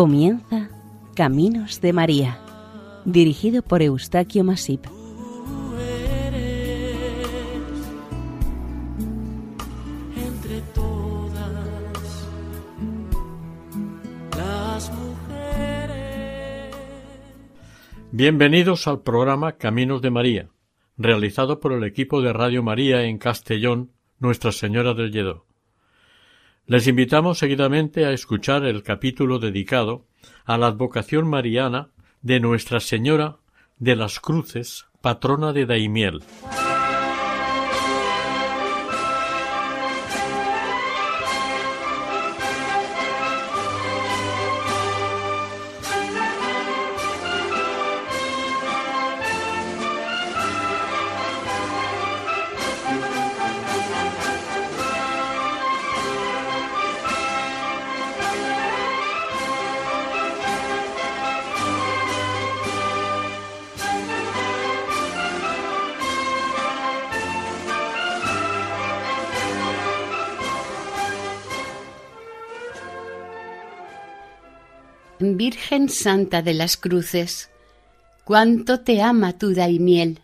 Comienza Caminos de María, dirigido por Eustaquio Masip. Entre todas las mujeres. Bienvenidos al programa Caminos de María, realizado por el equipo de Radio María en Castellón, Nuestra Señora del Lledó. Les invitamos seguidamente a escuchar el capítulo dedicado a la advocación mariana de Nuestra Señora de las Cruces, patrona de Daimiel. Santa de las Cruces, cuánto te ama tu Daimiel.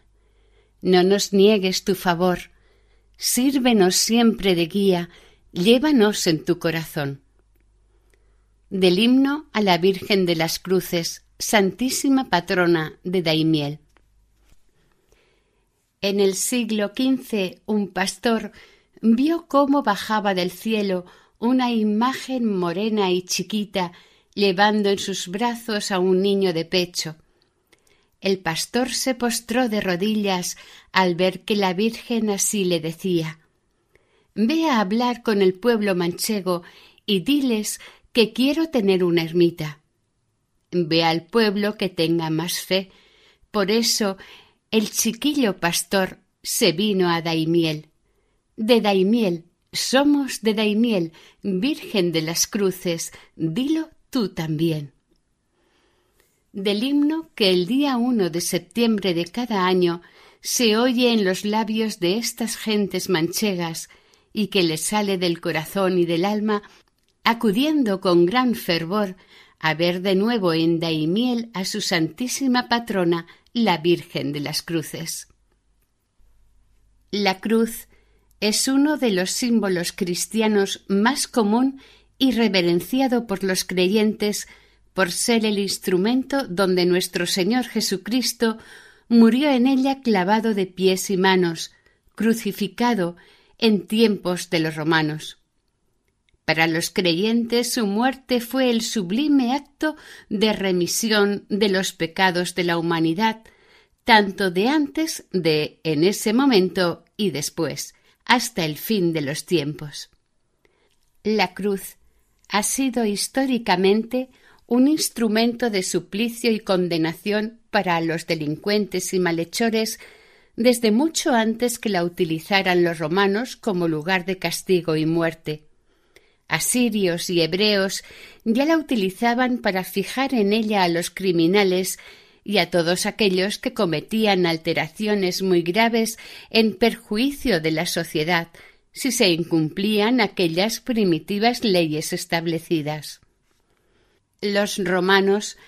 No nos niegues tu favor, sírvenos siempre de guía, llévanos en tu corazón. Del himno a la Virgen de las Cruces, Santísima Patrona de Daimiel. En el siglo XV un pastor vio cómo bajaba del cielo una imagen morena y chiquita llevando en sus brazos a un niño de pecho. El pastor se postró de rodillas al ver que la Virgen así le decía Ve a hablar con el pueblo manchego y diles que quiero tener una ermita. Ve al pueblo que tenga más fe. Por eso el chiquillo pastor se vino a Daimiel. De Daimiel, somos de Daimiel, Virgen de las Cruces, dilo tú también. Del himno que el día uno de septiembre de cada año se oye en los labios de estas gentes manchegas y que les sale del corazón y del alma, acudiendo con gran fervor a ver de nuevo en Daimiel a su santísima patrona, la Virgen de las Cruces. La cruz es uno de los símbolos cristianos más común y reverenciado por los creyentes por ser el instrumento donde nuestro Señor Jesucristo murió en ella clavado de pies y manos, crucificado en tiempos de los romanos. Para los creyentes su muerte fue el sublime acto de remisión de los pecados de la humanidad, tanto de antes de en ese momento y después, hasta el fin de los tiempos. La cruz ha sido históricamente un instrumento de suplicio y condenación para los delincuentes y malhechores desde mucho antes que la utilizaran los romanos como lugar de castigo y muerte. Asirios y hebreos ya la utilizaban para fijar en ella a los criminales y a todos aquellos que cometían alteraciones muy graves en perjuicio de la sociedad, si se incumplían aquellas primitivas leyes establecidas. Los romanos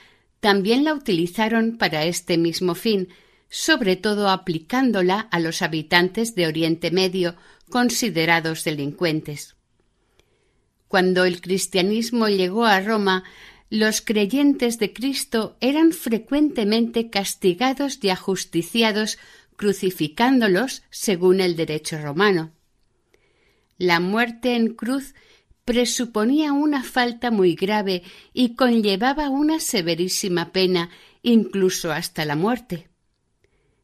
también la utilizaron para este mismo fin, sobre todo aplicándola a los habitantes de Oriente Medio considerados delincuentes. Cuando el cristianismo llegó a Roma, los creyentes de Cristo eran frecuentemente castigados y ajusticiados crucificándolos según el derecho romano. La muerte en cruz presuponía una falta muy grave y conllevaba una severísima pena, incluso hasta la muerte.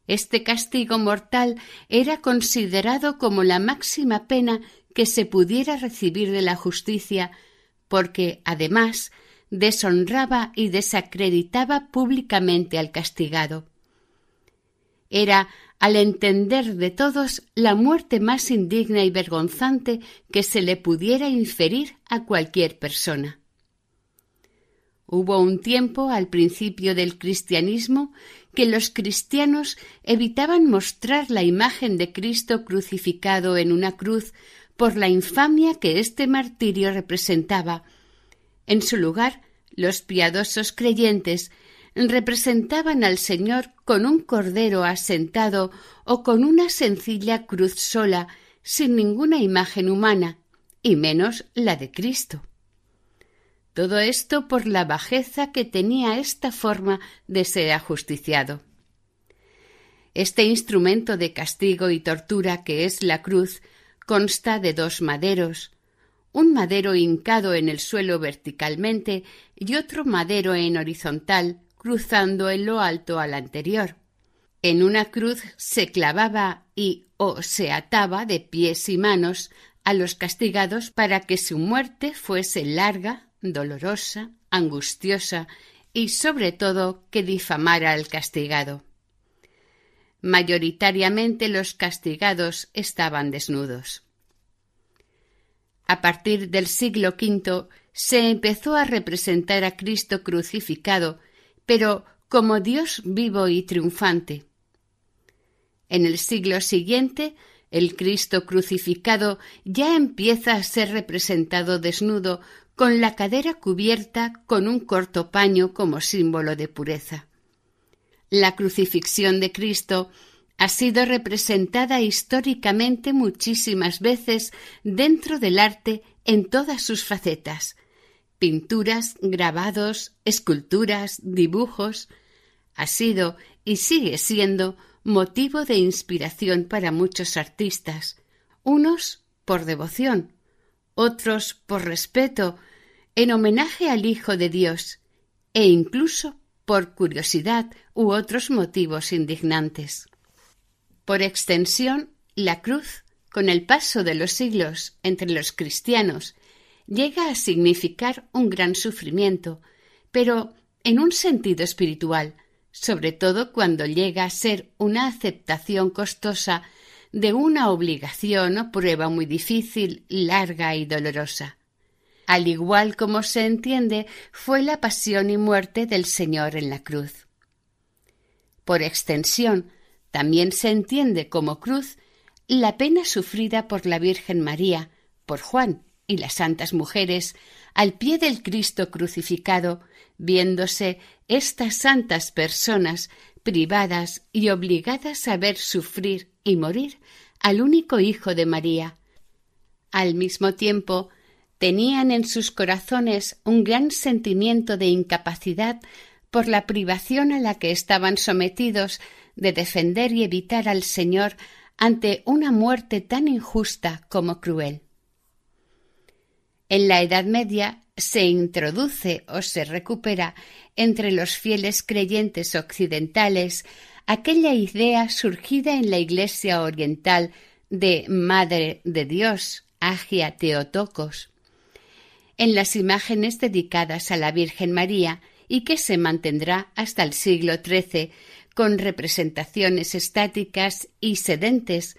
Este castigo mortal era considerado como la máxima pena que se pudiera recibir de la justicia, porque, además, deshonraba y desacreditaba públicamente al castigado. Era al entender de todos la muerte más indigna y vergonzante que se le pudiera inferir a cualquier persona. Hubo un tiempo al principio del cristianismo que los cristianos evitaban mostrar la imagen de Cristo crucificado en una cruz por la infamia que este martirio representaba. En su lugar, los piadosos creyentes representaban al Señor con un cordero asentado o con una sencilla cruz sola, sin ninguna imagen humana, y menos la de Cristo. Todo esto por la bajeza que tenía esta forma de ser ajusticiado. Este instrumento de castigo y tortura que es la cruz consta de dos maderos, un madero hincado en el suelo verticalmente y otro madero en horizontal, cruzando en lo alto al anterior. En una cruz se clavaba y o se ataba de pies y manos a los castigados para que su muerte fuese larga, dolorosa, angustiosa y sobre todo que difamara al castigado. Mayoritariamente los castigados estaban desnudos. A partir del siglo V se empezó a representar a Cristo crucificado, pero como Dios vivo y triunfante. En el siglo siguiente, el Cristo crucificado ya empieza a ser representado desnudo, con la cadera cubierta con un corto paño como símbolo de pureza. La crucifixión de Cristo ha sido representada históricamente muchísimas veces dentro del arte en todas sus facetas pinturas, grabados, esculturas, dibujos. Ha sido y sigue siendo motivo de inspiración para muchos artistas, unos por devoción, otros por respeto, en homenaje al Hijo de Dios, e incluso por curiosidad u otros motivos indignantes. Por extensión, la cruz, con el paso de los siglos entre los cristianos, llega a significar un gran sufrimiento, pero en un sentido espiritual, sobre todo cuando llega a ser una aceptación costosa de una obligación o prueba muy difícil, larga y dolorosa. Al igual como se entiende, fue la pasión y muerte del Señor en la cruz. Por extensión, también se entiende como cruz la pena sufrida por la Virgen María, por Juan y las santas mujeres al pie del Cristo crucificado, viéndose estas santas personas privadas y obligadas a ver sufrir y morir al único Hijo de María. Al mismo tiempo, tenían en sus corazones un gran sentimiento de incapacidad por la privación a la que estaban sometidos de defender y evitar al Señor ante una muerte tan injusta como cruel. En la Edad Media se introduce o se recupera entre los fieles creyentes occidentales aquella idea surgida en la Iglesia oriental de Madre de Dios, Agia Teotocos, en las imágenes dedicadas a la Virgen María y que se mantendrá hasta el siglo XIII con representaciones estáticas y sedentes,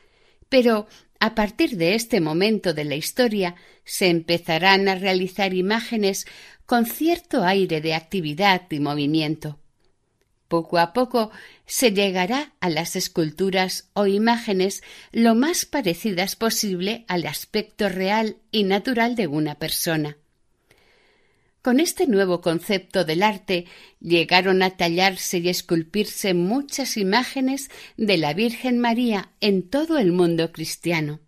pero a partir de este momento de la historia se empezarán a realizar imágenes con cierto aire de actividad y movimiento. Poco a poco se llegará a las esculturas o imágenes lo más parecidas posible al aspecto real y natural de una persona. Con este nuevo concepto del arte llegaron a tallarse y esculpirse muchas imágenes de la Virgen María en todo el mundo cristiano.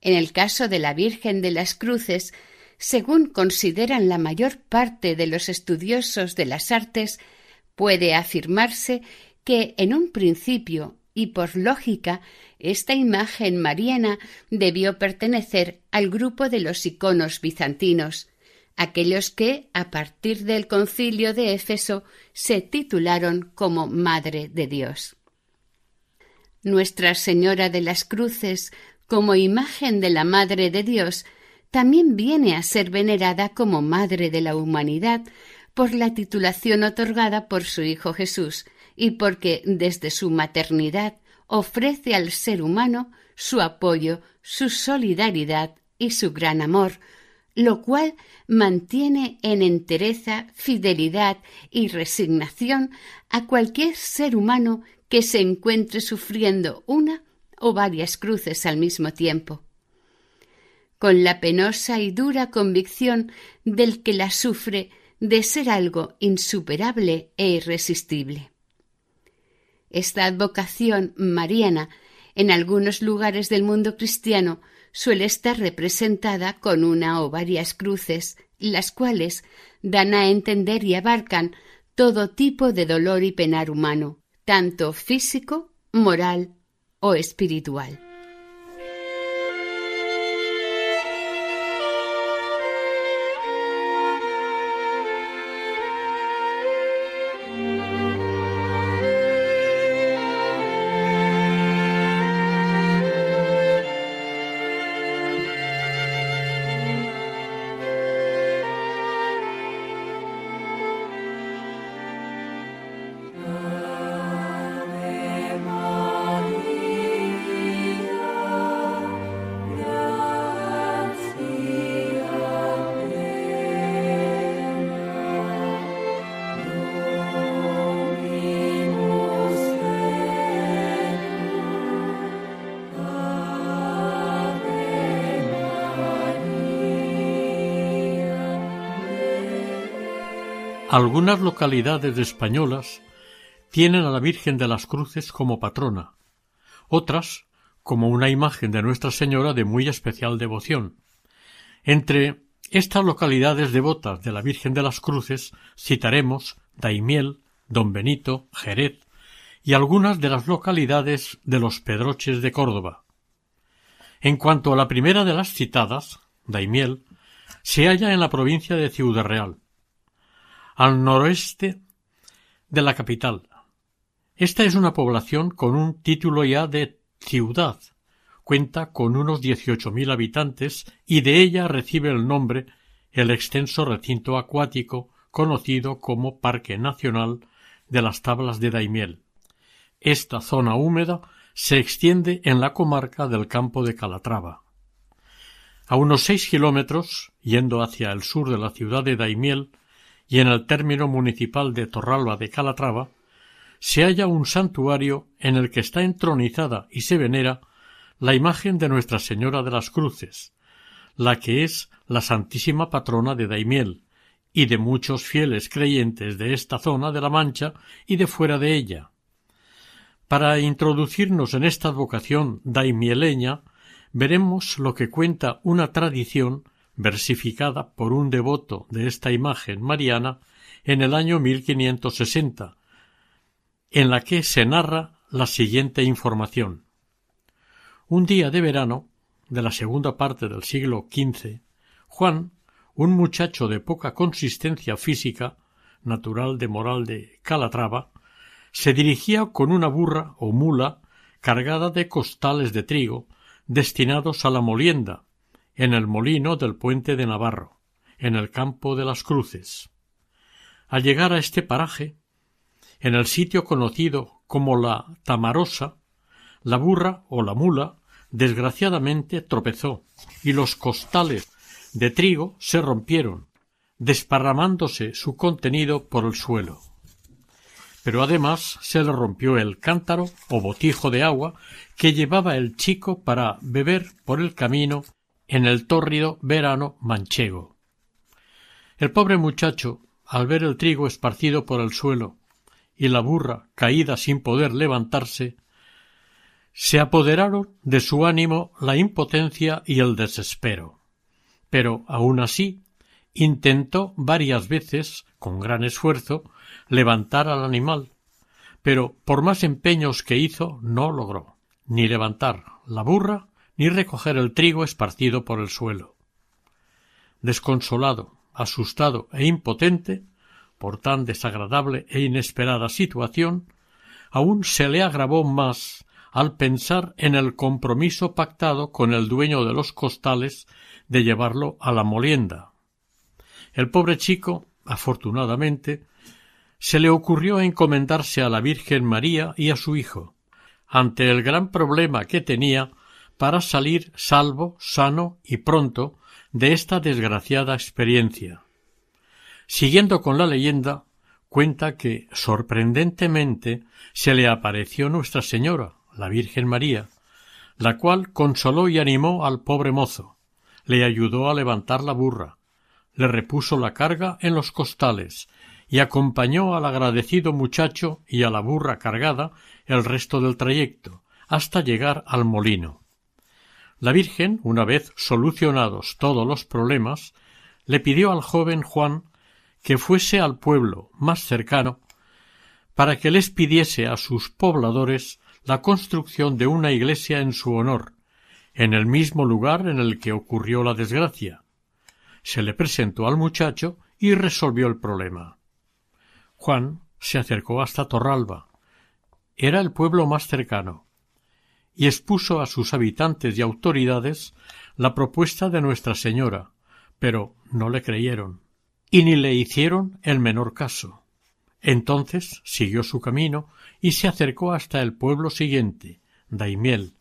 En el caso de la Virgen de las Cruces, según consideran la mayor parte de los estudiosos de las artes, puede afirmarse que en un principio y por lógica esta imagen mariana debió pertenecer al grupo de los iconos bizantinos, aquellos que, a partir del concilio de Éfeso, se titularon como Madre de Dios. Nuestra Señora de las Cruces, como imagen de la Madre de Dios, también viene a ser venerada como Madre de la humanidad por la titulación otorgada por su Hijo Jesús y porque desde su maternidad ofrece al ser humano su apoyo, su solidaridad y su gran amor, lo cual mantiene en entereza, fidelidad y resignación a cualquier ser humano que se encuentre sufriendo una o varias cruces al mismo tiempo. con la penosa y dura convicción del que la sufre de ser algo insuperable e irresistible. Esta advocación mariana en algunos lugares del mundo cristiano suele estar representada con una o varias cruces, las cuales dan a entender y abarcan todo tipo de dolor y penar humano, tanto físico, moral o espiritual. Algunas localidades españolas tienen a la Virgen de las Cruces como patrona, otras como una imagen de Nuestra Señora de muy especial devoción. Entre estas localidades devotas de la Virgen de las Cruces citaremos Daimiel, Don Benito, Jerez y algunas de las localidades de los Pedroches de Córdoba. En cuanto a la primera de las citadas, Daimiel, se halla en la provincia de Ciudad Real, al noroeste de la capital. Esta es una población con un título ya de ciudad. Cuenta con unos dieciocho mil habitantes y de ella recibe el nombre el extenso recinto acuático conocido como Parque Nacional de las Tablas de Daimiel. Esta zona húmeda se extiende en la comarca del campo de Calatrava. A unos seis kilómetros, yendo hacia el sur de la ciudad de Daimiel, y en el término municipal de Torralba de Calatrava, se halla un santuario en el que está entronizada y se venera la imagen de Nuestra Señora de las Cruces, la que es la Santísima Patrona de Daimiel, y de muchos fieles creyentes de esta zona de la Mancha y de fuera de ella. Para introducirnos en esta vocación daimieleña, veremos lo que cuenta una tradición versificada por un devoto de esta imagen mariana en el año 1560, en la que se narra la siguiente información. Un día de verano, de la segunda parte del siglo XV, Juan, un muchacho de poca consistencia física, natural de Moral de Calatrava, se dirigía con una burra o mula cargada de costales de trigo destinados a la molienda, en el molino del puente de Navarro, en el campo de las Cruces. Al llegar a este paraje, en el sitio conocido como la Tamarosa, la burra o la mula desgraciadamente tropezó y los costales de trigo se rompieron, desparramándose su contenido por el suelo. Pero además se le rompió el cántaro o botijo de agua que llevaba el chico para beber por el camino en el tórrido verano manchego. El pobre muchacho, al ver el trigo esparcido por el suelo y la burra caída sin poder levantarse, se apoderaron de su ánimo la impotencia y el desespero. Pero aun así intentó varias veces, con gran esfuerzo, levantar al animal, pero por más empeños que hizo no logró ni levantar la burra ni recoger el trigo esparcido por el suelo. Desconsolado, asustado e impotente por tan desagradable e inesperada situación, aún se le agravó más al pensar en el compromiso pactado con el dueño de los costales de llevarlo a la molienda. El pobre chico, afortunadamente, se le ocurrió encomendarse a la Virgen María y a su hijo, ante el gran problema que tenía para salir salvo, sano y pronto de esta desgraciada experiencia. Siguiendo con la leyenda, cuenta que sorprendentemente se le apareció Nuestra Señora, la Virgen María, la cual consoló y animó al pobre mozo, le ayudó a levantar la burra, le repuso la carga en los costales y acompañó al agradecido muchacho y a la burra cargada el resto del trayecto, hasta llegar al molino. La Virgen, una vez solucionados todos los problemas, le pidió al joven Juan que fuese al pueblo más cercano para que les pidiese a sus pobladores la construcción de una iglesia en su honor, en el mismo lugar en el que ocurrió la desgracia. Se le presentó al muchacho y resolvió el problema. Juan se acercó hasta Torralba. Era el pueblo más cercano y expuso a sus habitantes y autoridades la propuesta de Nuestra Señora, pero no le creyeron y ni le hicieron el menor caso. Entonces siguió su camino y se acercó hasta el pueblo siguiente, Daimiel,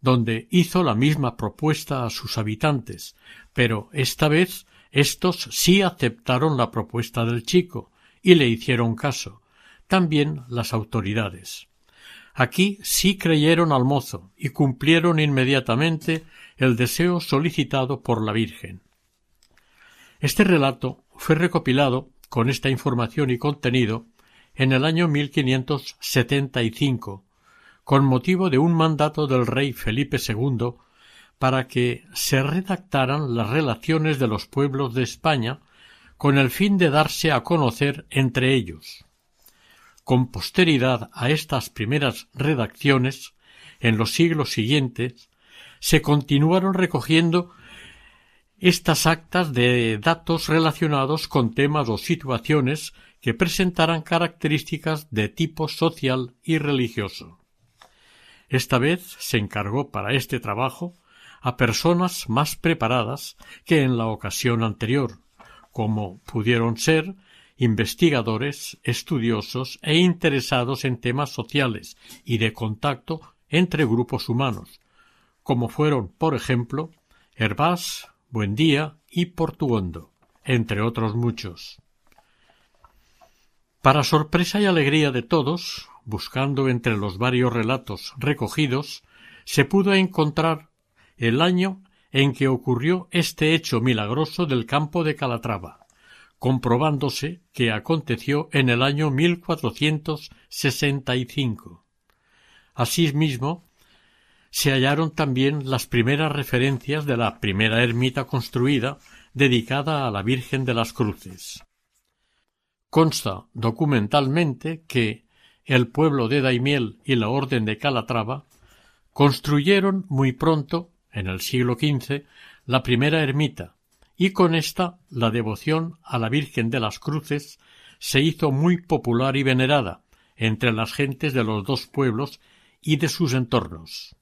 donde hizo la misma propuesta a sus habitantes, pero esta vez éstos sí aceptaron la propuesta del chico y le hicieron caso, también las autoridades. Aquí sí creyeron al mozo y cumplieron inmediatamente el deseo solicitado por la Virgen. Este relato fue recopilado con esta información y contenido en el año 1575, con motivo de un mandato del rey Felipe II para que se redactaran las relaciones de los pueblos de España con el fin de darse a conocer entre ellos. Con posteridad a estas primeras redacciones, en los siglos siguientes, se continuaron recogiendo estas actas de datos relacionados con temas o situaciones que presentaran características de tipo social y religioso. Esta vez se encargó para este trabajo a personas más preparadas que en la ocasión anterior, como pudieron ser investigadores, estudiosos e interesados en temas sociales y de contacto entre grupos humanos, como fueron, por ejemplo, Hervás, Buendía y Portuondo, entre otros muchos. Para sorpresa y alegría de todos, buscando entre los varios relatos recogidos, se pudo encontrar el año en que ocurrió este hecho milagroso del campo de Calatrava, comprobándose que aconteció en el año 1465. Asimismo, se hallaron también las primeras referencias de la primera ermita construida dedicada a la Virgen de las Cruces. Consta documentalmente que el pueblo de Daimiel y la Orden de Calatrava construyeron muy pronto en el siglo XV la primera ermita, y con ésta la devoción a la Virgen de las Cruces se hizo muy popular y venerada entre las gentes de los dos pueblos y de sus entornos.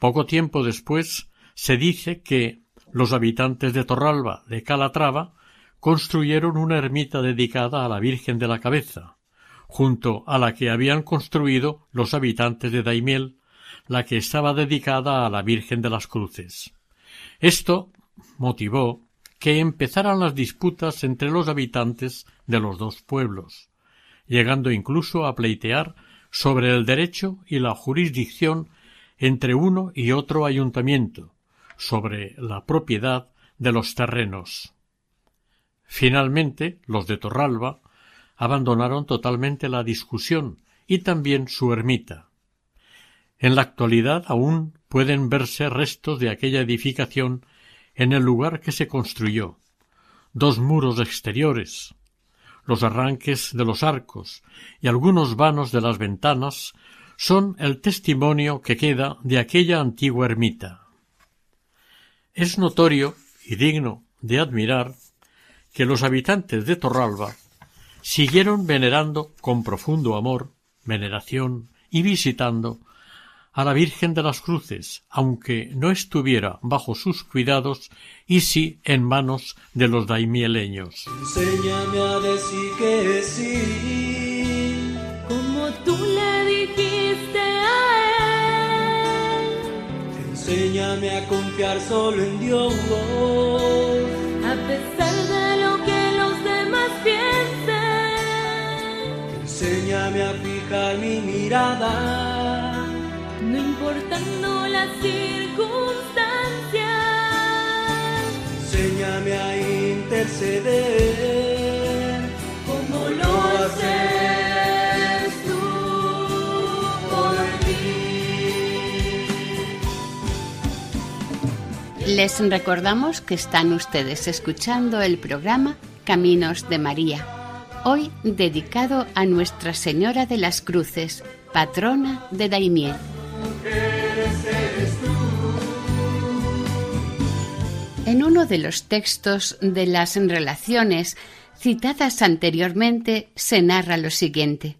Poco tiempo después se dice que los habitantes de Torralba de Calatrava construyeron una ermita dedicada a la Virgen de la Cabeza, junto a la que habían construido los habitantes de Daimiel la que estaba dedicada a la Virgen de las Cruces. Esto motivó que empezaran las disputas entre los habitantes de los dos pueblos, llegando incluso a pleitear sobre el derecho y la jurisdicción entre uno y otro ayuntamiento, sobre la propiedad de los terrenos. Finalmente, los de Torralba abandonaron totalmente la discusión y también su ermita, en la actualidad aún pueden verse restos de aquella edificación en el lugar que se construyó, dos muros exteriores, los arranques de los arcos y algunos vanos de las ventanas son el testimonio que queda de aquella antigua ermita. Es notorio y digno de admirar que los habitantes de Torralba siguieron venerando con profundo amor, veneración y visitando a la Virgen de las Cruces, aunque no estuviera bajo sus cuidados y sí en manos de los daimieleños. Enséñame a decir que sí, como tú le dijiste a él. Enséñame a confiar solo en Dios, a pesar de lo que los demás piensen. Enséñame a fijar mi mirada no importando las circunstancias. Enséñame a interceder como lo haces tú por mí. Les recordamos que están ustedes escuchando el programa Caminos de María. Hoy dedicado a Nuestra Señora de las Cruces, patrona de Daimiel. En uno de los textos de las relaciones citadas anteriormente se narra lo siguiente.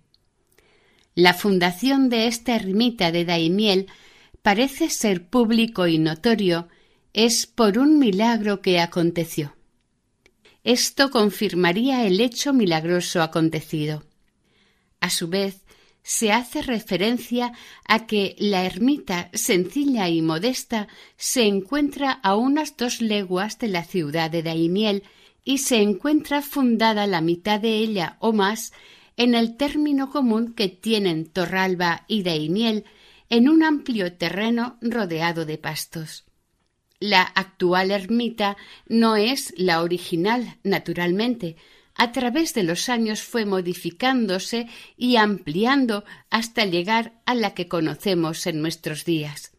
La fundación de esta ermita de Daimiel parece ser público y notorio es por un milagro que aconteció. Esto confirmaría el hecho milagroso acontecido. A su vez, se hace referencia a que la ermita sencilla y modesta se encuentra a unas dos leguas de la ciudad de Daimiel y se encuentra fundada la mitad de ella o más en el término común que tienen Torralba y Daimiel en un amplio terreno rodeado de pastos. La actual ermita no es la original, naturalmente, a través de los años fue modificándose y ampliando hasta llegar a la que conocemos en nuestros días.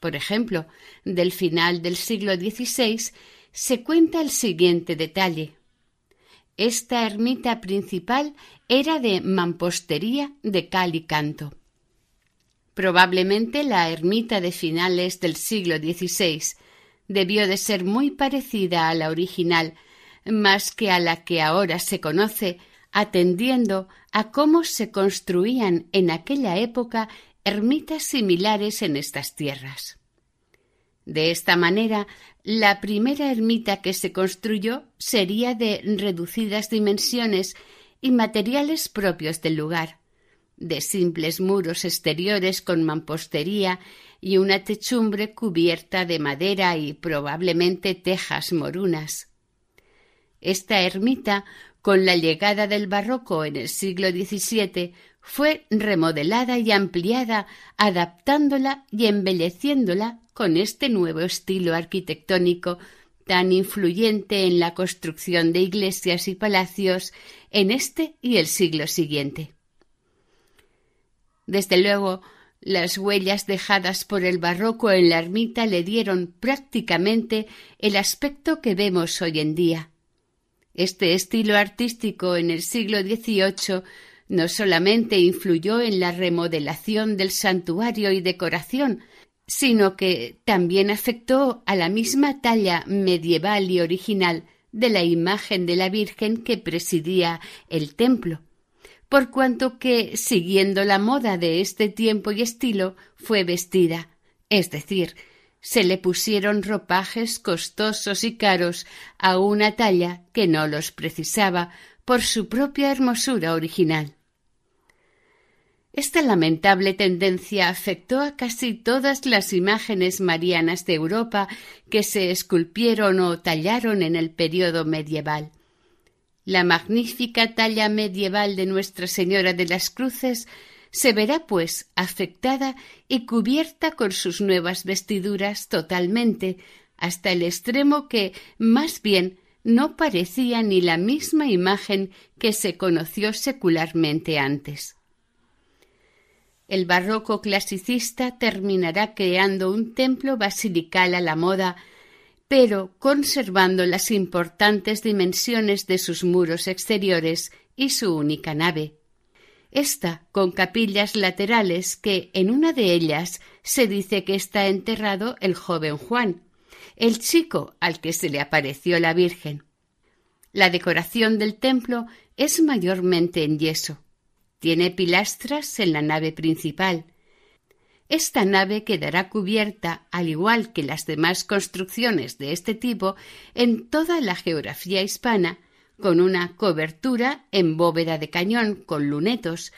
Por ejemplo, del final del siglo XVI se cuenta el siguiente detalle. Esta ermita principal era de mampostería de cal y canto. Probablemente la ermita de finales del siglo XVI debió de ser muy parecida a la original, más que a la que ahora se conoce, atendiendo a cómo se construían en aquella época ermitas similares en estas tierras. De esta manera, la primera ermita que se construyó sería de reducidas dimensiones y materiales propios del lugar, de simples muros exteriores con mampostería y una techumbre cubierta de madera y probablemente tejas morunas. Esta ermita, con la llegada del barroco en el siglo XVII, fue remodelada y ampliada, adaptándola y embelleciéndola con este nuevo estilo arquitectónico tan influyente en la construcción de iglesias y palacios en este y el siglo siguiente. Desde luego, las huellas dejadas por el barroco en la ermita le dieron prácticamente el aspecto que vemos hoy en día. Este estilo artístico en el siglo XVIII no solamente influyó en la remodelación del santuario y decoración, sino que también afectó a la misma talla medieval y original de la imagen de la Virgen que presidía el templo, por cuanto que, siguiendo la moda de este tiempo y estilo, fue vestida, es decir, se le pusieron ropajes costosos y caros a una talla que no los precisaba por su propia hermosura original. Esta lamentable tendencia afectó a casi todas las imágenes marianas de Europa que se esculpieron o tallaron en el período medieval. La magnífica talla medieval de Nuestra Señora de las Cruces se verá, pues, afectada y cubierta con sus nuevas vestiduras totalmente, hasta el extremo que, más bien, no parecía ni la misma imagen que se conoció secularmente antes. El barroco clasicista terminará creando un templo basilical a la moda, pero conservando las importantes dimensiones de sus muros exteriores y su única nave. Esta con capillas laterales que en una de ellas se dice que está enterrado el joven Juan, el chico al que se le apareció la Virgen. La decoración del templo es mayormente en yeso. Tiene pilastras en la nave principal. Esta nave quedará cubierta, al igual que las demás construcciones de este tipo, en toda la geografía hispana, con una cobertura en bóveda de cañón con lunetos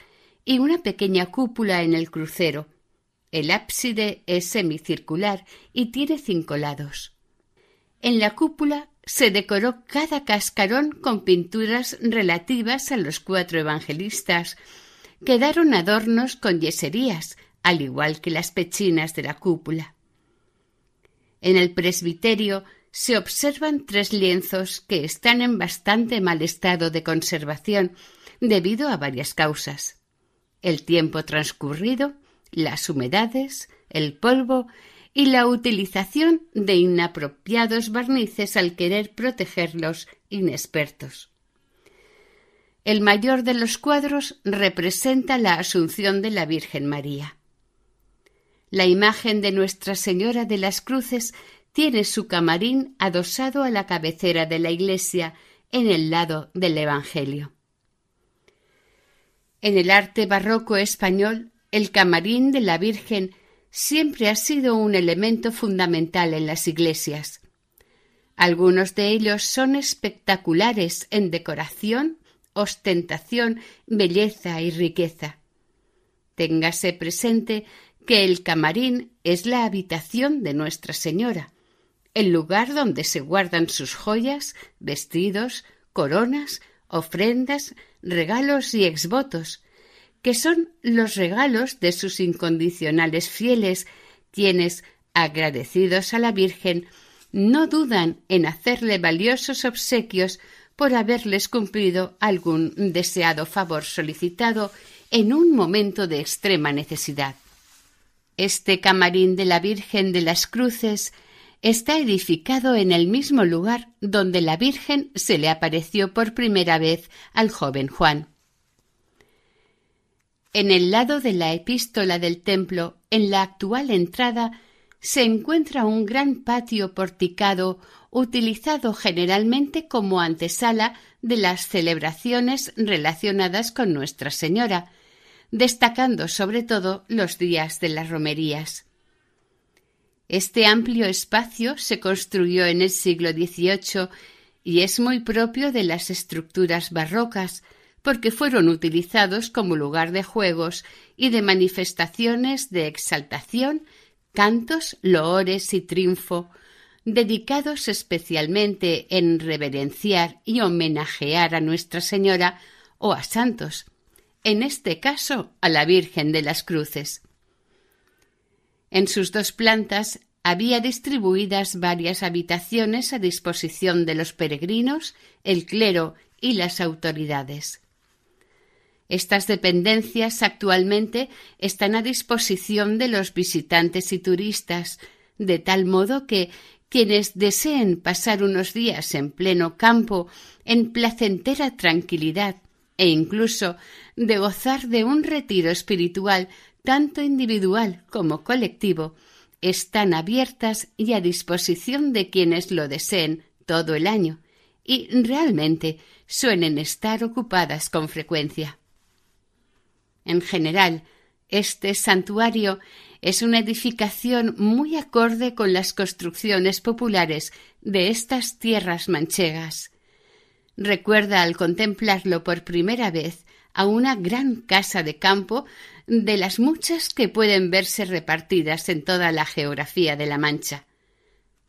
y una pequeña cúpula en el crucero. El ábside es semicircular y tiene cinco lados. En la cúpula se decoró cada cascarón con pinturas relativas a los cuatro evangelistas. Quedaron adornos con yeserías, al igual que las pechinas de la cúpula. En el presbiterio se observan tres lienzos que están en bastante mal estado de conservación debido a varias causas. El tiempo transcurrido, las humedades, el polvo y la utilización de inapropiados barnices al querer protegerlos inexpertos. El mayor de los cuadros representa la Asunción de la Virgen María. La imagen de Nuestra Señora de las Cruces tiene su camarín adosado a la cabecera de la iglesia en el lado del Evangelio. En el arte barroco español, el camarín de la Virgen siempre ha sido un elemento fundamental en las iglesias. Algunos de ellos son espectaculares en decoración ostentación, belleza y riqueza. Téngase presente que el camarín es la habitación de Nuestra Señora, el lugar donde se guardan sus joyas, vestidos, coronas, ofrendas, regalos y exvotos, que son los regalos de sus incondicionales fieles, quienes, agradecidos a la Virgen, no dudan en hacerle valiosos obsequios por haberles cumplido algún deseado favor solicitado en un momento de extrema necesidad. Este camarín de la Virgen de las Cruces está edificado en el mismo lugar donde la Virgen se le apareció por primera vez al joven Juan. En el lado de la epístola del templo, en la actual entrada, se encuentra un gran patio porticado utilizado generalmente como antesala de las celebraciones relacionadas con Nuestra Señora, destacando sobre todo los días de las romerías. Este amplio espacio se construyó en el siglo XVIII y es muy propio de las estructuras barrocas, porque fueron utilizados como lugar de juegos y de manifestaciones de exaltación, cantos, loores y triunfo, dedicados especialmente en reverenciar y homenajear a Nuestra Señora o a santos, en este caso a la Virgen de las Cruces. En sus dos plantas había distribuidas varias habitaciones a disposición de los peregrinos, el clero y las autoridades. Estas dependencias actualmente están a disposición de los visitantes y turistas, de tal modo que quienes deseen pasar unos días en pleno campo, en placentera tranquilidad, e incluso de gozar de un retiro espiritual tanto individual como colectivo, están abiertas y a disposición de quienes lo deseen todo el año, y realmente suelen estar ocupadas con frecuencia. En general, este santuario es una edificación muy acorde con las construcciones populares de estas tierras manchegas. Recuerda al contemplarlo por primera vez a una gran casa de campo de las muchas que pueden verse repartidas en toda la geografía de la Mancha.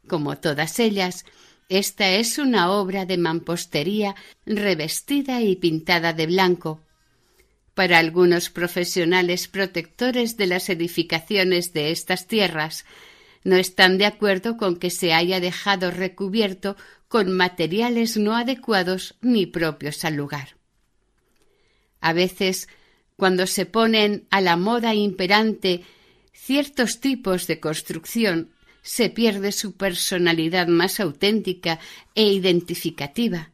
Como todas ellas, esta es una obra de mampostería revestida y pintada de blanco, para algunos profesionales protectores de las edificaciones de estas tierras, no están de acuerdo con que se haya dejado recubierto con materiales no adecuados ni propios al lugar. A veces, cuando se ponen a la moda imperante ciertos tipos de construcción, se pierde su personalidad más auténtica e identificativa,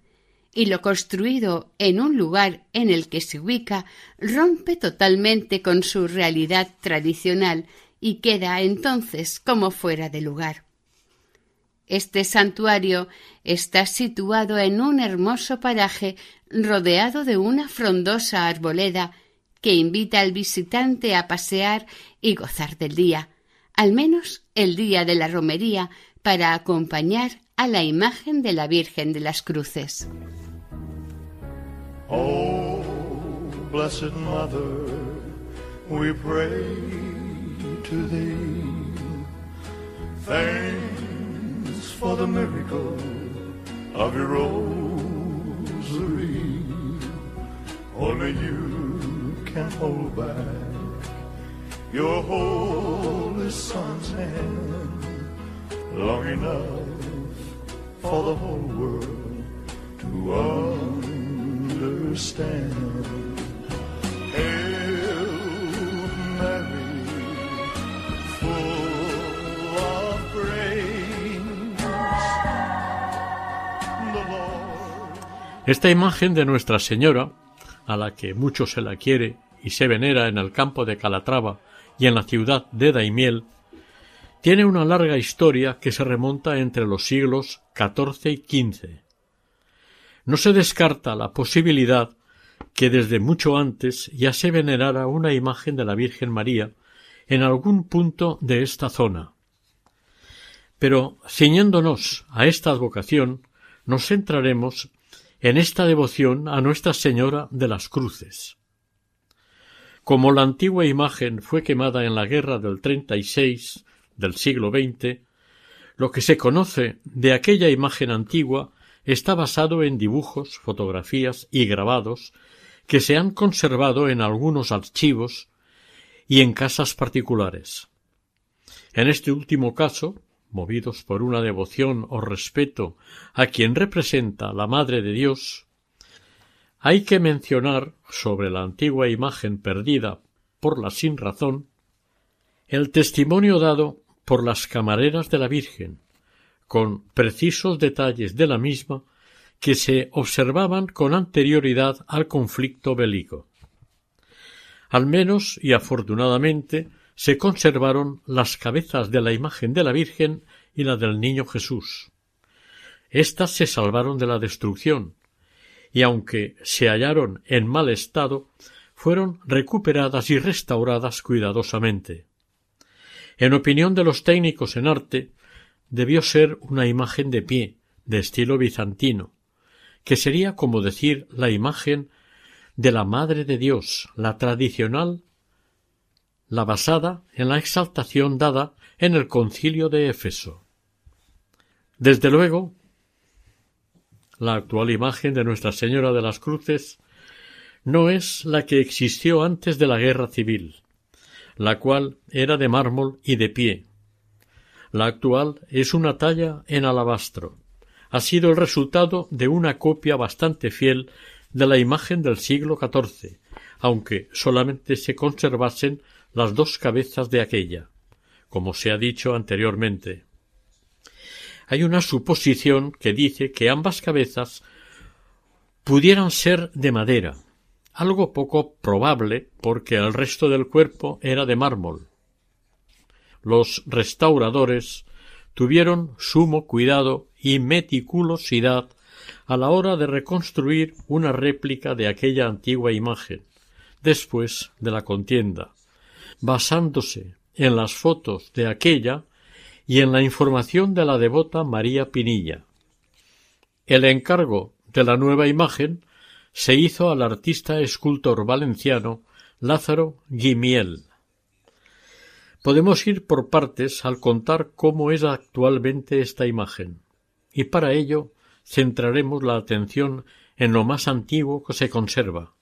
y lo construido en un lugar en el que se ubica rompe totalmente con su realidad tradicional y queda entonces como fuera de lugar. Este santuario está situado en un hermoso paraje rodeado de una frondosa arboleda que invita al visitante a pasear y gozar del día, al menos el día de la romería, para acompañar a la imagen de la Virgen de las Cruces. Oh, blessed Mother, we pray to thee. Thanks for the miracle of your rosary. Only you can hold back your holy son's hand long enough for the whole world to understand. Hail Esta imagen de Nuestra Señora, a la que mucho se la quiere y se venera en el campo de Calatrava y en la ciudad de Daimiel, tiene una larga historia que se remonta entre los siglos XIV y XV. No se descarta la posibilidad que desde mucho antes ya se venerara una imagen de la Virgen María en algún punto de esta zona. Pero, ciñéndonos a esta advocación, nos centraremos en esta devoción a Nuestra Señora de las Cruces. Como la antigua imagen fue quemada en la guerra del treinta y seis del siglo XX, lo que se conoce de aquella imagen antigua está basado en dibujos, fotografías y grabados que se han conservado en algunos archivos y en casas particulares. En este último caso, movidos por una devoción o respeto a quien representa la Madre de Dios, hay que mencionar sobre la antigua imagen perdida por la sin razón el testimonio dado por las camareras de la Virgen, con precisos detalles de la misma que se observaban con anterioridad al conflicto bélico. Al menos y afortunadamente se conservaron las cabezas de la imagen de la Virgen y la del Niño Jesús. Estas se salvaron de la destrucción, y aunque se hallaron en mal estado, fueron recuperadas y restauradas cuidadosamente. En opinión de los técnicos en arte, debió ser una imagen de pie, de estilo bizantino, que sería como decir la imagen de la Madre de Dios, la tradicional, la basada en la exaltación dada en el concilio de Éfeso. Desde luego, la actual imagen de Nuestra Señora de las Cruces no es la que existió antes de la guerra civil, la cual era de mármol y de pie. La actual es una talla en alabastro. Ha sido el resultado de una copia bastante fiel de la imagen del siglo XIV, aunque solamente se conservasen las dos cabezas de aquella, como se ha dicho anteriormente. Hay una suposición que dice que ambas cabezas pudieran ser de madera, algo poco probable porque el resto del cuerpo era de mármol. Los restauradores tuvieron sumo cuidado y meticulosidad a la hora de reconstruir una réplica de aquella antigua imagen después de la contienda, basándose en las fotos de aquella y en la información de la devota María Pinilla. El encargo de la nueva imagen se hizo al artista escultor valenciano Lázaro Guimiel. Podemos ir por partes al contar cómo es actualmente esta imagen, y para ello centraremos la atención en lo más antiguo que se conserva,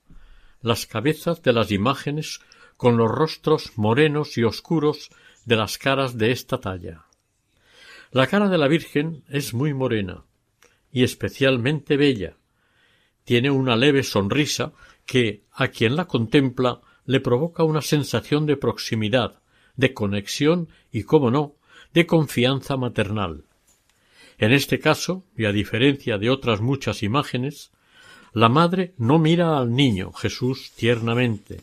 las cabezas de las imágenes con los rostros morenos y oscuros de las caras de esta talla. La cara de la Virgen es muy morena y especialmente bella, tiene una leve sonrisa que a quien la contempla le provoca una sensación de proximidad, de conexión y, cómo no, de confianza maternal. En este caso, y a diferencia de otras muchas imágenes, la madre no mira al niño Jesús tiernamente,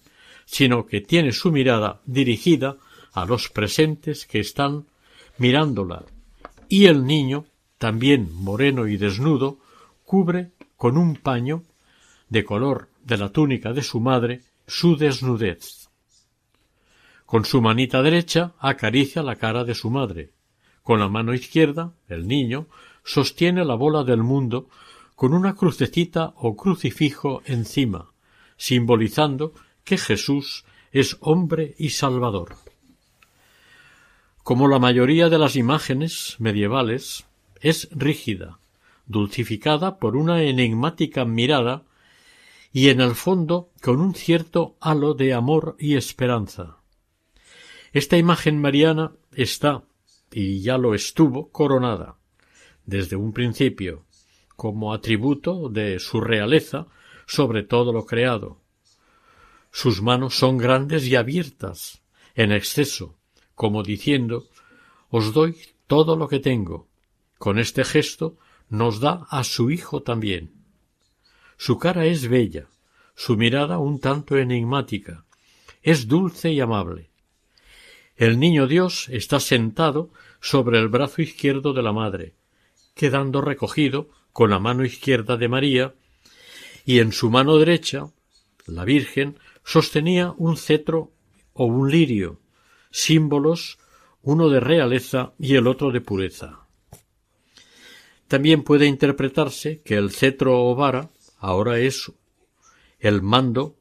sino que tiene su mirada dirigida a los presentes que están mirándola, y el niño, también moreno y desnudo, cubre con un paño de color de la túnica de su madre su desnudez. Con su manita derecha acaricia la cara de su madre. Con la mano izquierda, el niño sostiene la bola del mundo con una crucecita o crucifijo encima, simbolizando que Jesús es hombre y salvador. Como la mayoría de las imágenes medievales, es rígida, dulcificada por una enigmática mirada y en el fondo con un cierto halo de amor y esperanza. Esta imagen mariana está, y ya lo estuvo, coronada. desde un principio, como atributo de su realeza sobre todo lo creado. Sus manos son grandes y abiertas, en exceso, como diciendo Os doy todo lo que tengo. Con este gesto nos da a su hijo también. Su cara es bella, su mirada un tanto enigmática, es dulce y amable. El niño Dios está sentado sobre el brazo izquierdo de la madre, quedando recogido con la mano izquierda de María, y en su mano derecha la Virgen sostenía un cetro o un lirio, símbolos uno de realeza y el otro de pureza. También puede interpretarse que el cetro o vara ahora es el mando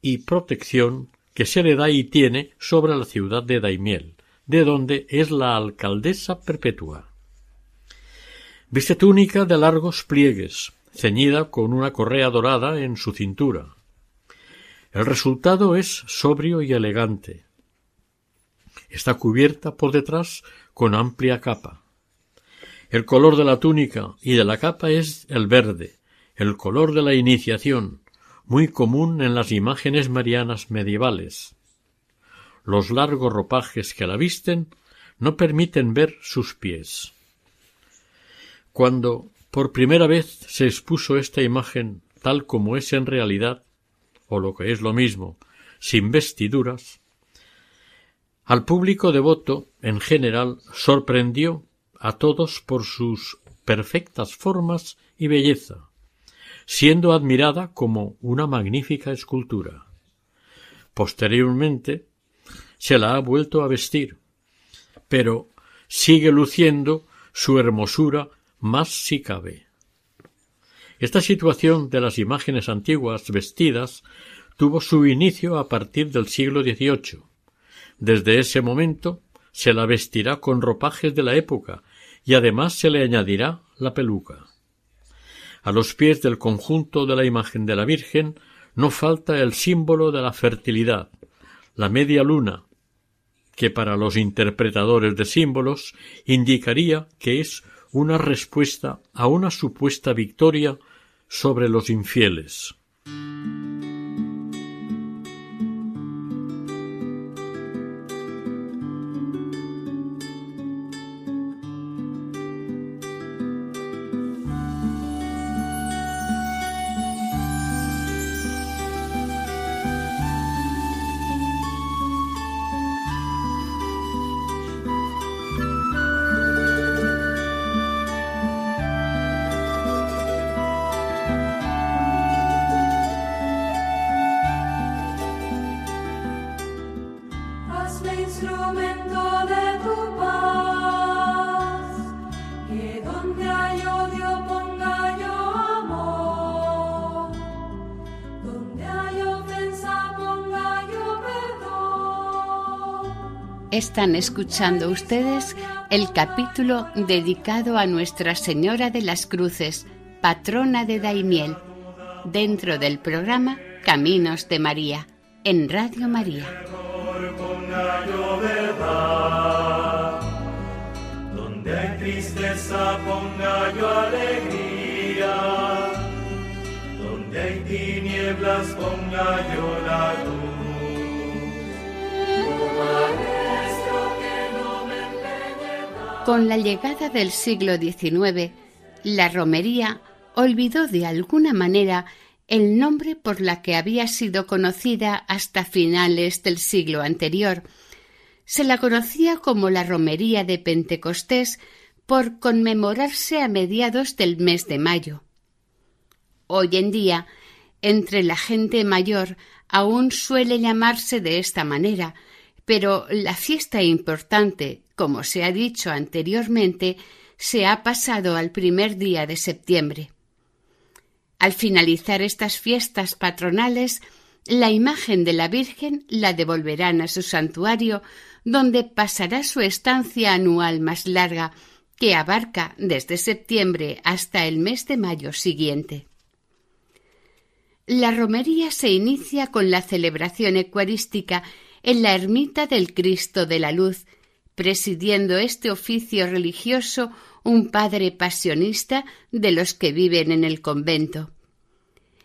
y protección que se le da y tiene sobre la ciudad de Daimiel, de donde es la alcaldesa perpetua. Viste túnica de largos pliegues, ceñida con una correa dorada en su cintura. El resultado es sobrio y elegante. Está cubierta por detrás con amplia capa. El color de la túnica y de la capa es el verde, el color de la iniciación, muy común en las imágenes marianas medievales. Los largos ropajes que la visten no permiten ver sus pies. Cuando por primera vez se expuso esta imagen tal como es en realidad, o lo que es lo mismo, sin vestiduras, al público devoto en general sorprendió a todos por sus perfectas formas y belleza, siendo admirada como una magnífica escultura. Posteriormente se la ha vuelto a vestir, pero sigue luciendo su hermosura más si cabe. Esta situación de las imágenes antiguas vestidas tuvo su inicio a partir del siglo XVIII. Desde ese momento se la vestirá con ropajes de la época y además se le añadirá la peluca. A los pies del conjunto de la imagen de la Virgen no falta el símbolo de la fertilidad, la media luna, que para los interpretadores de símbolos indicaría que es una respuesta a una supuesta victoria sobre los infieles. Están escuchando ustedes el capítulo dedicado a Nuestra Señora de las Cruces, patrona de Daimiel, dentro del programa Caminos de María, en Radio María. Donde hay tristeza ponga yo alegría, donde hay tinieblas ponga yo la Con la llegada del siglo XIX, la romería olvidó de alguna manera el nombre por la que había sido conocida hasta finales del siglo anterior. Se la conocía como la romería de Pentecostés por conmemorarse a mediados del mes de mayo. Hoy en día, entre la gente mayor aún suele llamarse de esta manera, pero la fiesta importante, como se ha dicho anteriormente, se ha pasado al primer día de septiembre. Al finalizar estas fiestas patronales, la imagen de la Virgen la devolverán a su santuario, donde pasará su estancia anual más larga, que abarca desde septiembre hasta el mes de mayo siguiente. La romería se inicia con la celebración eucarística en la ermita del Cristo de la Luz, presidiendo este oficio religioso un padre pasionista de los que viven en el convento.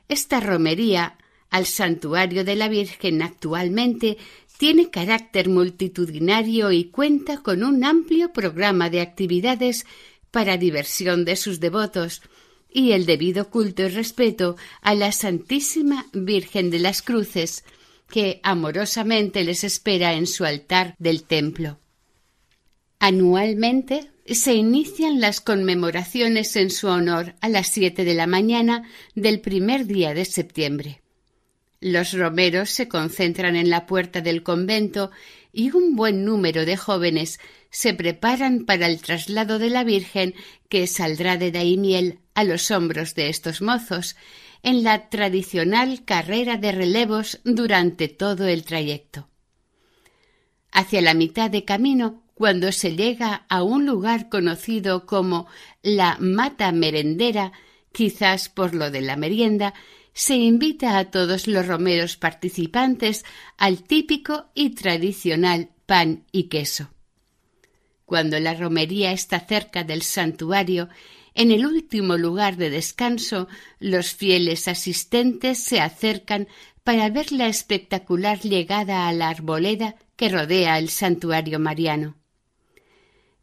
Esta romería al santuario de la Virgen actualmente tiene carácter multitudinario y cuenta con un amplio programa de actividades para diversión de sus devotos y el debido culto y respeto a la Santísima Virgen de las Cruces, que amorosamente les espera en su altar del templo. Anualmente se inician las conmemoraciones en su honor a las siete de la mañana del primer día de septiembre. Los romeros se concentran en la puerta del convento y un buen número de jóvenes se preparan para el traslado de la Virgen que saldrá de Daimiel a los hombros de estos mozos en la tradicional carrera de relevos durante todo el trayecto. Hacia la mitad de camino, cuando se llega a un lugar conocido como la mata merendera, quizás por lo de la merienda, se invita a todos los romeros participantes al típico y tradicional pan y queso. Cuando la romería está cerca del santuario, en el último lugar de descanso, los fieles asistentes se acercan para ver la espectacular llegada a la arboleda que rodea el santuario mariano.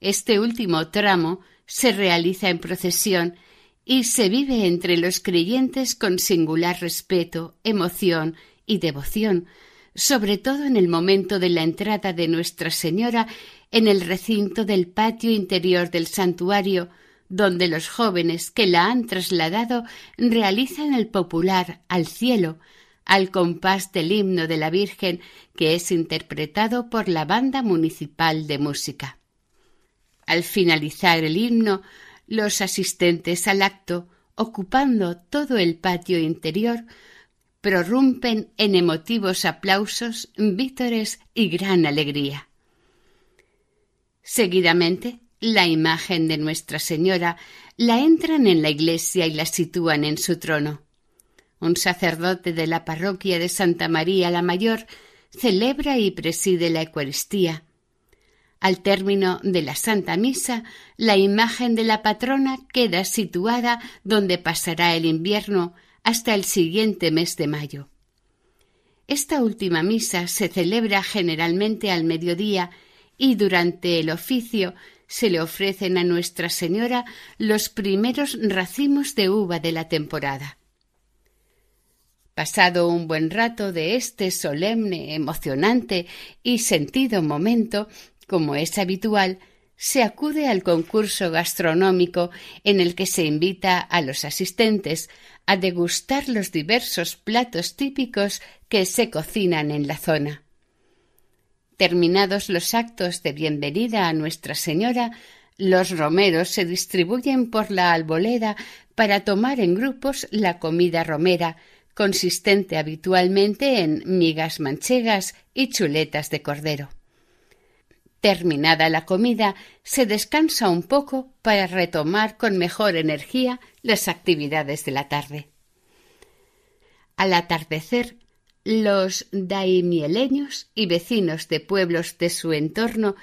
Este último tramo se realiza en procesión y se vive entre los creyentes con singular respeto, emoción y devoción, sobre todo en el momento de la entrada de Nuestra Señora en el recinto del patio interior del santuario, donde los jóvenes que la han trasladado realizan el popular al cielo, al compás del himno de la Virgen que es interpretado por la banda municipal de música. Al finalizar el himno, los asistentes al acto, ocupando todo el patio interior, prorrumpen en emotivos aplausos, vítores y gran alegría. Seguidamente, la imagen de Nuestra Señora la entran en la iglesia y la sitúan en su trono. Un sacerdote de la parroquia de Santa María la Mayor celebra y preside la Eucaristía, al término de la Santa Misa, la imagen de la patrona queda situada donde pasará el invierno hasta el siguiente mes de mayo. Esta última misa se celebra generalmente al mediodía y durante el oficio se le ofrecen a Nuestra Señora los primeros racimos de uva de la temporada. Pasado un buen rato de este solemne, emocionante y sentido momento, como es habitual, se acude al concurso gastronómico en el que se invita a los asistentes a degustar los diversos platos típicos que se cocinan en la zona. Terminados los actos de bienvenida a Nuestra Señora, los romeros se distribuyen por la alboleda para tomar en grupos la comida romera, consistente habitualmente en migas manchegas y chuletas de cordero. Terminada la comida, se descansa un poco para retomar con mejor energía las actividades de la tarde. Al atardecer, los daimieleños y vecinos de pueblos de su entorno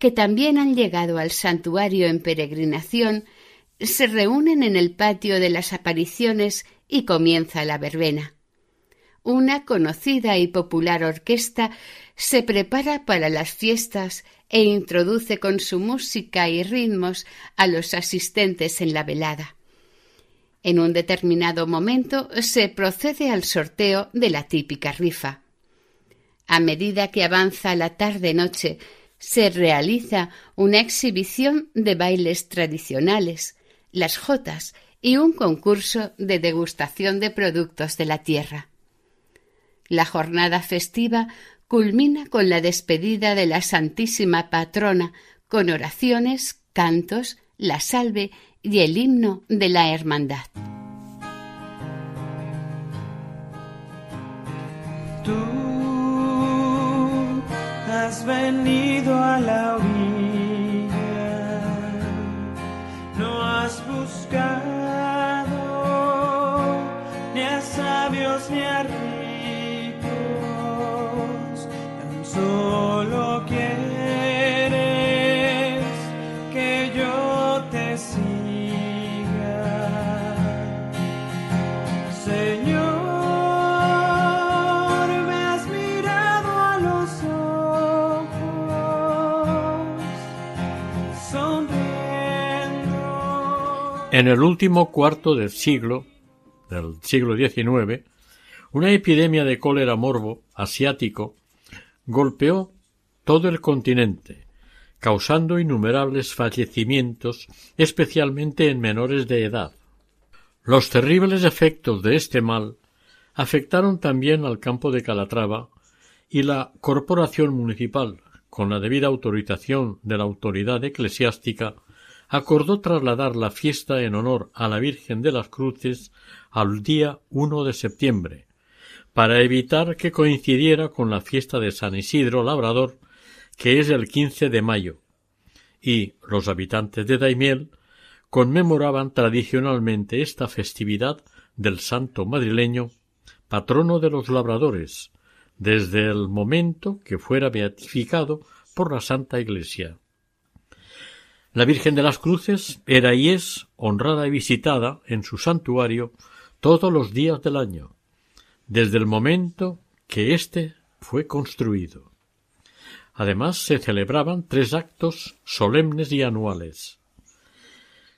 que también han llegado al santuario en peregrinación se reúnen en el patio de las apariciones y comienza la verbena. Una conocida y popular orquesta se prepara para las fiestas e introduce con su música y ritmos a los asistentes en la velada. En un determinado momento se procede al sorteo de la típica rifa. A medida que avanza la tarde-noche, se realiza una exhibición de bailes tradicionales, las jotas y un concurso de degustación de productos de la tierra. La jornada festiva culmina con la despedida de la Santísima Patrona, con oraciones, cantos, la salve y el himno de la hermandad. Tú has venido a la orilla, no has buscado ni a sabios ni a solo quieres que En el último cuarto del siglo, del siglo XIX, una epidemia de cólera morbo asiático golpeó todo el continente, causando innumerables fallecimientos, especialmente en menores de edad. Los terribles efectos de este mal afectaron también al campo de Calatrava y la corporación municipal, con la debida autorización de la autoridad eclesiástica, acordó trasladar la fiesta en honor a la Virgen de las Cruces al día 1 de septiembre, para evitar que coincidiera con la fiesta de San Isidro Labrador, que es el 15 de mayo, y los habitantes de Daimiel conmemoraban tradicionalmente esta festividad del santo madrileño, patrono de los labradores, desde el momento que fuera beatificado por la Santa Iglesia. La Virgen de las Cruces era y es honrada y visitada en su santuario todos los días del año, desde el momento que éste fue construido. Además se celebraban tres actos solemnes y anuales,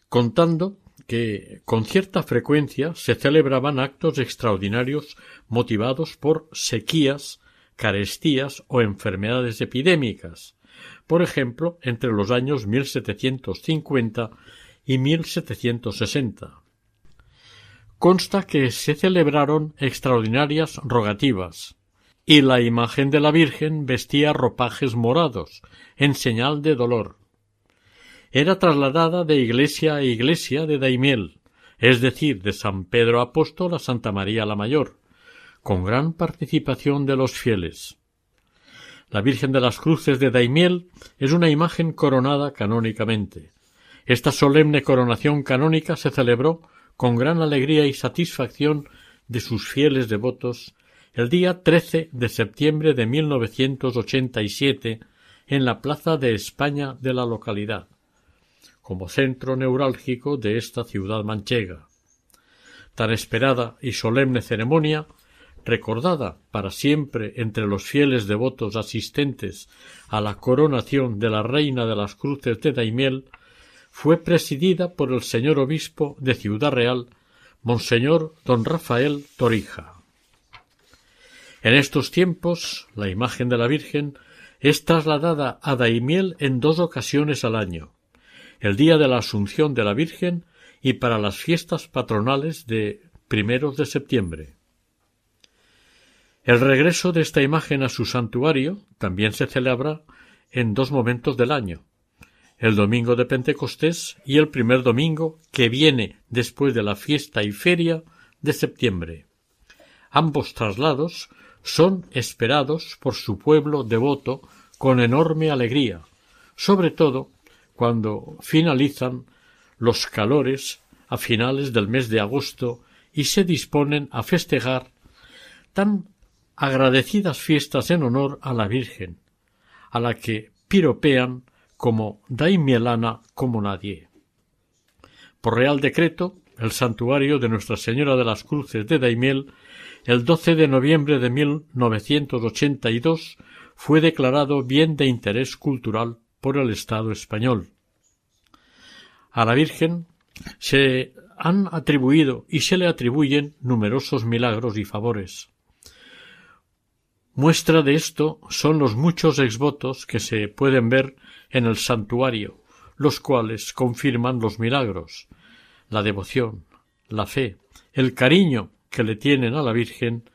contando que con cierta frecuencia se celebraban actos extraordinarios motivados por sequías, carestías o enfermedades epidémicas, por ejemplo, entre los años 1750 y 1760. Consta que se celebraron extraordinarias rogativas, y la imagen de la Virgen vestía ropajes morados, en señal de dolor. Era trasladada de iglesia a iglesia de Daimiel, es decir, de San Pedro Apóstol a Santa María la Mayor, con gran participación de los fieles. La Virgen de las Cruces de Daimiel es una imagen coronada canónicamente. Esta solemne coronación canónica se celebró con gran alegría y satisfacción de sus fieles devotos el día 13 de septiembre de 1987 en la Plaza de España de la localidad, como centro neurálgico de esta ciudad manchega. Tan esperada y solemne ceremonia recordada para siempre entre los fieles devotos asistentes a la coronación de la Reina de las Cruces de Daimiel, fue presidida por el señor obispo de Ciudad Real, Monseñor don Rafael Torija. En estos tiempos, la imagen de la Virgen es trasladada a Daimiel en dos ocasiones al año, el día de la Asunción de la Virgen y para las fiestas patronales de primeros de septiembre. El regreso de esta imagen a su santuario también se celebra en dos momentos del año, el domingo de Pentecostés y el primer domingo que viene después de la fiesta y feria de septiembre. Ambos traslados son esperados por su pueblo devoto con enorme alegría, sobre todo cuando finalizan los calores a finales del mes de agosto y se disponen a festejar tan agradecidas fiestas en honor a la Virgen, a la que piropean como Daimielana como nadie. Por real decreto, el santuario de Nuestra Señora de las Cruces de Daimiel, el 12 de noviembre de 1982, fue declarado bien de interés cultural por el Estado español. A la Virgen se han atribuido y se le atribuyen numerosos milagros y favores. Muestra de esto son los muchos exvotos que se pueden ver en el santuario, los cuales confirman los milagros, la devoción, la fe, el cariño que le tienen a la Virgen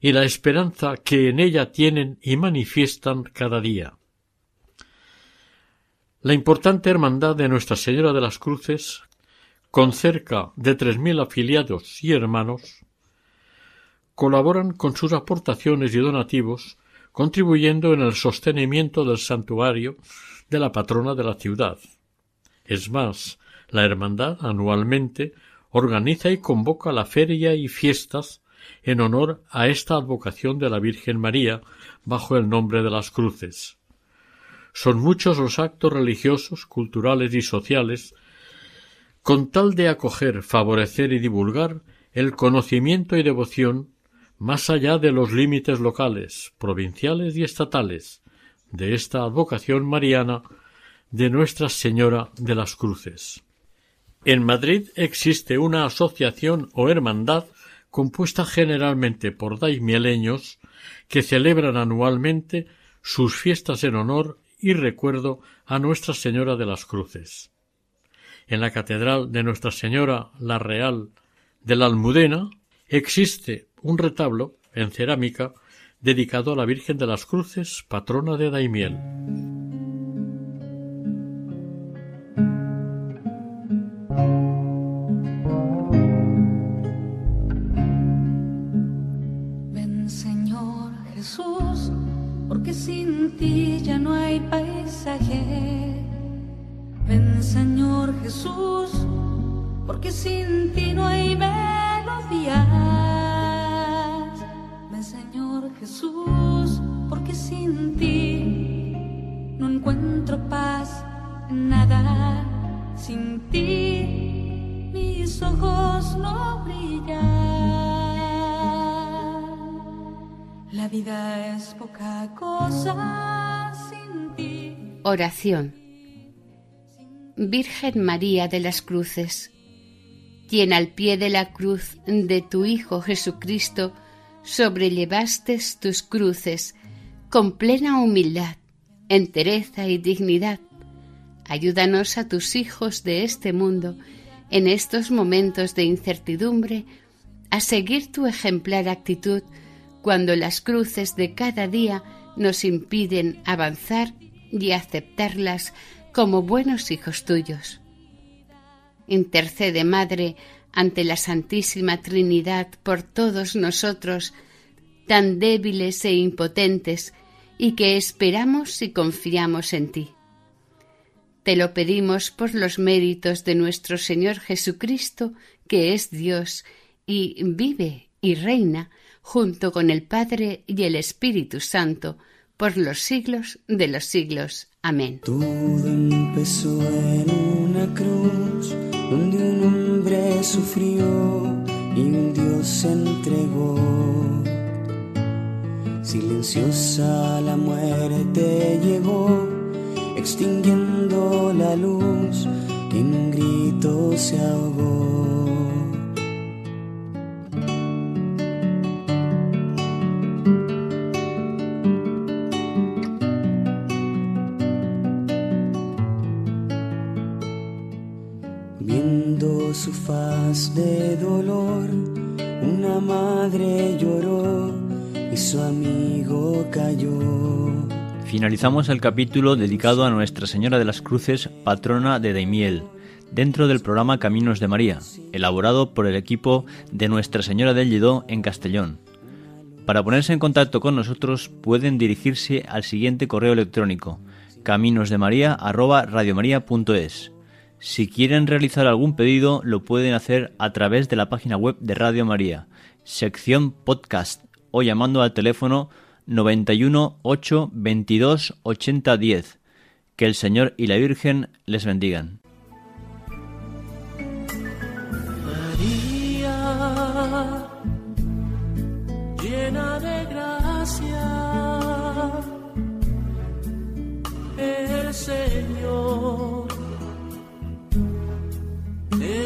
y la esperanza que en ella tienen y manifiestan cada día. La importante hermandad de Nuestra Señora de las Cruces, con cerca de tres mil afiliados y hermanos, colaboran con sus aportaciones y donativos, contribuyendo en el sostenimiento del santuario de la patrona de la ciudad. Es más, la Hermandad anualmente organiza y convoca la feria y fiestas en honor a esta advocación de la Virgen María bajo el nombre de las cruces. Son muchos los actos religiosos, culturales y sociales con tal de acoger, favorecer y divulgar el conocimiento y devoción más allá de los límites locales, provinciales y estatales de esta advocación mariana de Nuestra Señora de las Cruces. En Madrid existe una asociación o hermandad compuesta generalmente por daimieleños que celebran anualmente sus fiestas en honor y recuerdo a Nuestra Señora de las Cruces. En la Catedral de Nuestra Señora la Real de la Almudena existe un retablo en cerámica dedicado a la Virgen de las Cruces, patrona de Daimiel. Ven Señor Jesús, porque sin ti ya no hay paisaje. Ven Señor Jesús, porque sin ti no hay Ven Señor Jesús, porque sin ti no encuentro paz en nada. Sin ti mis ojos no brillan. La vida es poca cosa sin ti. Oración. Virgen María de las Cruces, quien al pie de la cruz de tu Hijo Jesucristo sobrellevaste tus cruces con plena humildad, entereza y dignidad. Ayúdanos a tus hijos de este mundo en estos momentos de incertidumbre a seguir tu ejemplar actitud cuando las cruces de cada día nos impiden avanzar y aceptarlas como buenos hijos tuyos. Intercede, Madre, ante la Santísima Trinidad por todos nosotros, tan débiles e impotentes, y que esperamos y confiamos en ti. Te lo pedimos por los méritos de nuestro Señor Jesucristo, que es Dios y vive y reina junto con el Padre y el Espíritu Santo, por los siglos de los siglos. Amén. Donde un hombre sufrió y un Dios se entregó. Silenciosa la muerte llegó, extinguiendo la luz que en un grito se ahogó. Viendo su faz de dolor, una madre lloró y su amigo cayó. Finalizamos el capítulo dedicado a Nuestra Señora de las Cruces, patrona de Daimiel, dentro del programa Caminos de María, elaborado por el equipo de Nuestra Señora del Lledó en Castellón. Para ponerse en contacto con nosotros pueden dirigirse al siguiente correo electrónico caminosdemaria@radiomaria.es. Si quieren realizar algún pedido, lo pueden hacer a través de la página web de Radio María, sección podcast, o llamando al teléfono 91 8 22 80 10. Que el Señor y la Virgen les bendigan. María, llena de gracia, el Señor